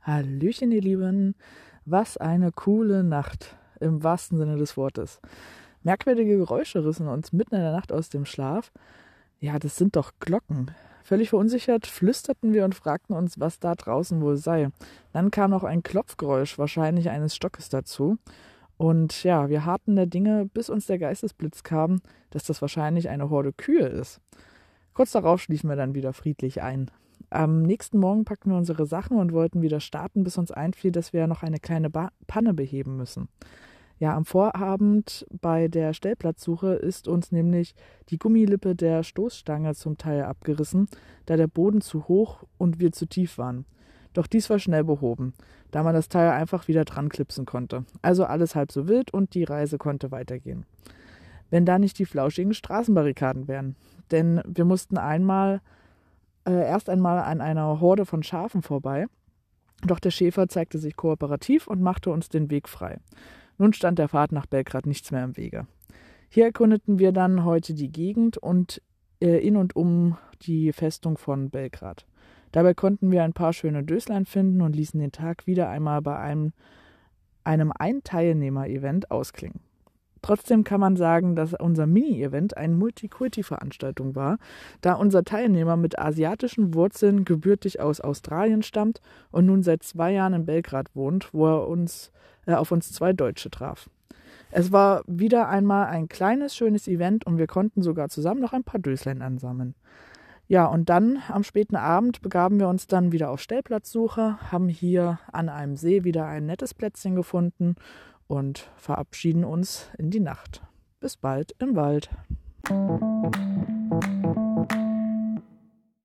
Hallöchen, ihr Lieben. Was eine coole Nacht im wahrsten Sinne des Wortes. Merkwürdige Geräusche rissen uns mitten in der Nacht aus dem Schlaf. Ja, das sind doch Glocken. Völlig verunsichert flüsterten wir und fragten uns, was da draußen wohl sei. Dann kam noch ein Klopfgeräusch, wahrscheinlich eines Stockes dazu. Und ja, wir harten der Dinge, bis uns der Geistesblitz kam, dass das wahrscheinlich eine Horde Kühe ist. Kurz darauf schliefen wir dann wieder friedlich ein. Am nächsten Morgen packten wir unsere Sachen und wollten wieder starten, bis uns einfiel, dass wir noch eine kleine ba Panne beheben müssen. Ja, am Vorabend bei der Stellplatzsuche ist uns nämlich die Gummilippe der Stoßstange zum Teil abgerissen, da der Boden zu hoch und wir zu tief waren. Doch dies war schnell behoben, da man das Teil einfach wieder dran klipsen konnte. Also alles halb so wild und die Reise konnte weitergehen. Wenn da nicht die flauschigen Straßenbarrikaden wären. Denn wir mussten einmal äh, erst einmal an einer Horde von Schafen vorbei. Doch der Schäfer zeigte sich kooperativ und machte uns den Weg frei. Nun stand der Fahrt nach Belgrad nichts mehr im Wege. Hier erkundeten wir dann heute die Gegend und äh, in und um die Festung von Belgrad. Dabei konnten wir ein paar schöne Döslein finden und ließen den Tag wieder einmal bei einem, einem Ein-Teilnehmer-Event ausklingen. Trotzdem kann man sagen, dass unser Mini-Event eine Multikulti-Veranstaltung war, da unser Teilnehmer mit asiatischen Wurzeln gebürtig aus Australien stammt und nun seit zwei Jahren in Belgrad wohnt, wo er uns äh, auf uns zwei Deutsche traf. Es war wieder einmal ein kleines, schönes Event und wir konnten sogar zusammen noch ein paar Döslein ansammeln. Ja, und dann am späten Abend begaben wir uns dann wieder auf Stellplatzsuche, haben hier an einem See wieder ein nettes Plätzchen gefunden und verabschieden uns in die Nacht. Bis bald im Wald.